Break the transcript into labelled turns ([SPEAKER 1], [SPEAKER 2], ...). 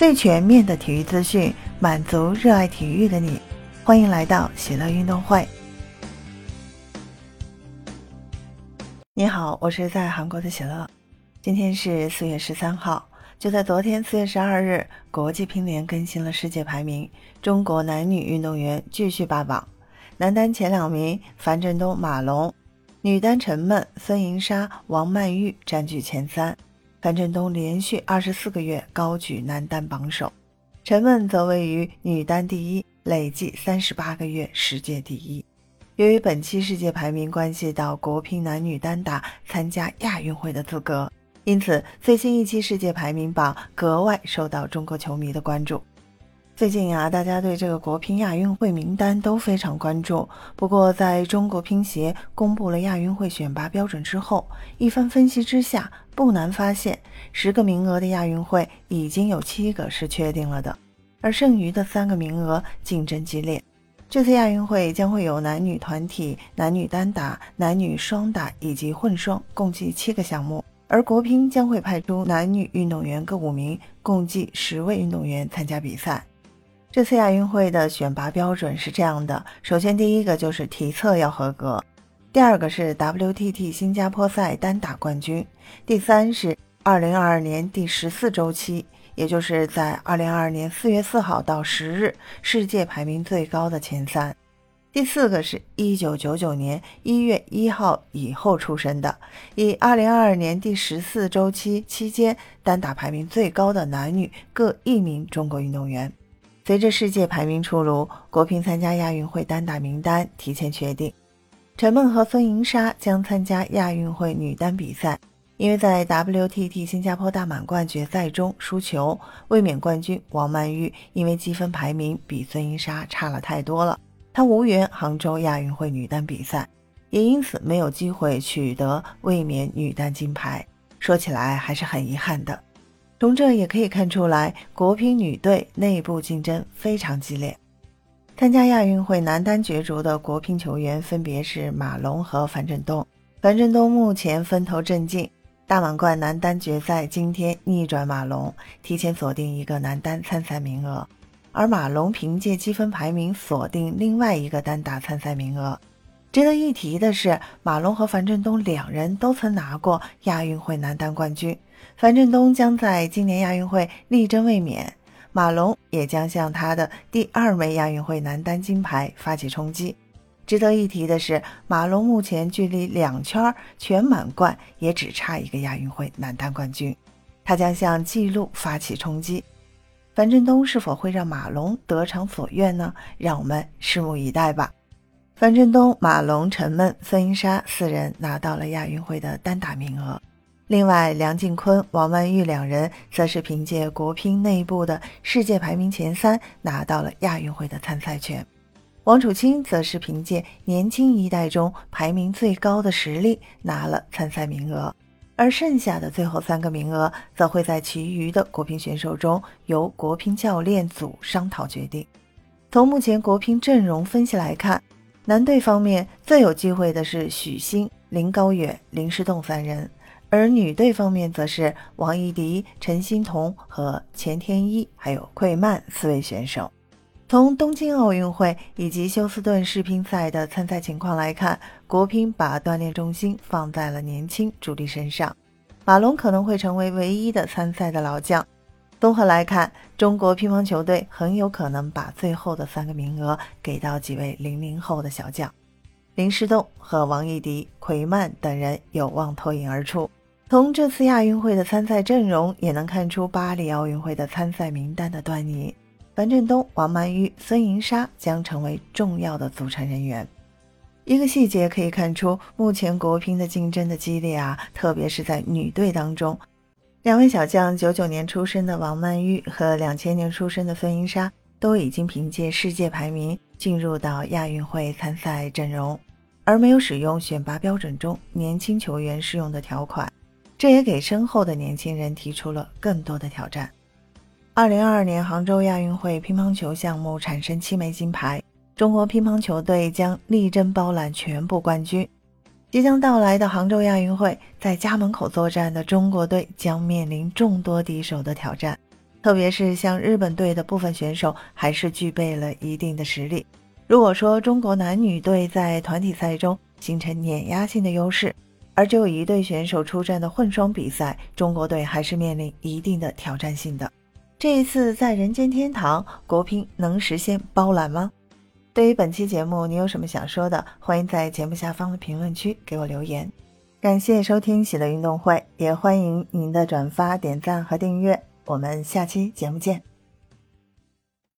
[SPEAKER 1] 最全面的体育资讯，满足热爱体育的你。欢迎来到喜乐运动会。你好，我是在韩国的喜乐。今天是四月十三号，就在昨天四月十二日，国际乒联更新了世界排名，中国男女运动员继续霸榜。男单前两名樊振东、马龙，女单陈梦、孙颖莎、王曼玉占据前三。樊振东连续二十四个月高举男单榜首，陈梦则位于女单第一，累计三十八个月世界第一。由于本期世界排名关系到国乒男女单打参加亚运会的资格，因此最新一期世界排名榜格外受到中国球迷的关注。最近呀，大家对这个国乒亚运会名单都非常关注。不过，在中国乒协公布了亚运会选拔标准之后，一番分析之下，不难发现，十个名额的亚运会已经有七个是确定了的，而剩余的三个名额竞争激烈。这次亚运会将会有男女团体、男女单打、男女双打以及混双，共计七个项目。而国乒将会派出男女运动员各五名，共计十位运动员参加比赛。这次亚运会的选拔标准是这样的：首先，第一个就是体测要合格；第二个是 WTT 新加坡赛单打冠军；第三是2022年第十四周期，也就是在2022年4月4号到10日世界排名最高的前三；第四个是1999年1月1号以后出生的，以2022年第十四周期期间单打排名最高的男女各一名中国运动员。随着世界排名出炉，国乒参加亚运会单打名单提前确定，陈梦和孙颖莎将参加亚运会女单比赛。因为在 WTT 新加坡大满贯决赛中输球，卫冕冠军王曼玉因为积分排名比孙颖莎差了太多了，她无缘杭州亚运会女单比赛，也因此没有机会取得卫冕女单金牌。说起来还是很遗憾的。从这也可以看出来，国乒女队内部竞争非常激烈。参加亚运会男单角逐的国乒球员分别是马龙和樊振东。樊振东目前分头正劲，大满贯男单决赛今天逆转马龙，提前锁定一个男单参赛名额。而马龙凭借积分排名锁定另外一个单打参赛名额。值得一提的是，马龙和樊振东两人都曾拿过亚运会男单冠军。樊振东将在今年亚运会力争卫冕，马龙也将向他的第二枚亚运会男单金牌发起冲击。值得一提的是，马龙目前距离两圈全满贯也只差一个亚运会男单冠军，他将向纪录发起冲击。樊振东是否会让马龙得偿所愿呢？让我们拭目以待吧。樊振东、马龙、陈梦、孙颖莎四人拿到了亚运会的单打名额，另外梁靖昆、王曼玉两人则是凭借国乒内部的世界排名前三拿到了亚运会的参赛权，王楚钦则是凭借年轻一代中排名最高的实力拿了参赛名额，而剩下的最后三个名额则会在其余的国乒选手中由国乒教练组商讨决定。从目前国乒阵容分析来看，男队方面最有机会的是许昕、林高远、林诗栋三人，而女队方面则是王艺迪、陈欣桐和钱天一，还有奎曼四位选手。从东京奥运会以及休斯顿世乒赛的参赛情况来看，国乒把锻炼重心放在了年轻主力身上，马龙可能会成为唯一的参赛的老将。综合来看，中国乒乓球队很有可能把最后的三个名额给到几位零零后的小将，林诗栋和王艺迪、奎曼等人有望脱颖而出。从这次亚运会的参赛阵容也能看出巴黎奥运会的参赛名单的端倪。樊振东、王曼玉、孙颖莎将成为重要的组成人员。一个细节可以看出，目前国乒的竞争的激烈啊，特别是在女队当中。两位小将，九九年出生的王曼玉和两千年出生的孙颖莎，都已经凭借世界排名进入到亚运会参赛阵容，而没有使用选拔标准中年轻球员适用的条款，这也给身后的年轻人提出了更多的挑战。二零二二年杭州亚运会乒乓球项目产生七枚金牌，中国乒乓球队将力争包揽全部冠军。即将到来的杭州亚运会，在家门口作战的中国队将面临众多敌手的挑战。特别是像日本队的部分选手，还是具备了一定的实力。如果说中国男女队在团体赛中形成碾压性的优势，而只有一队选手出战的混双比赛，中国队还是面临一定的挑战性的。这一次在人间天堂，国乒能实现包揽吗？对于本期节目，你有什么想说的？欢迎在节目下方的评论区给我留言。感谢收听喜乐运动会，也欢迎您的转发、点赞和订阅。我们下期节目见。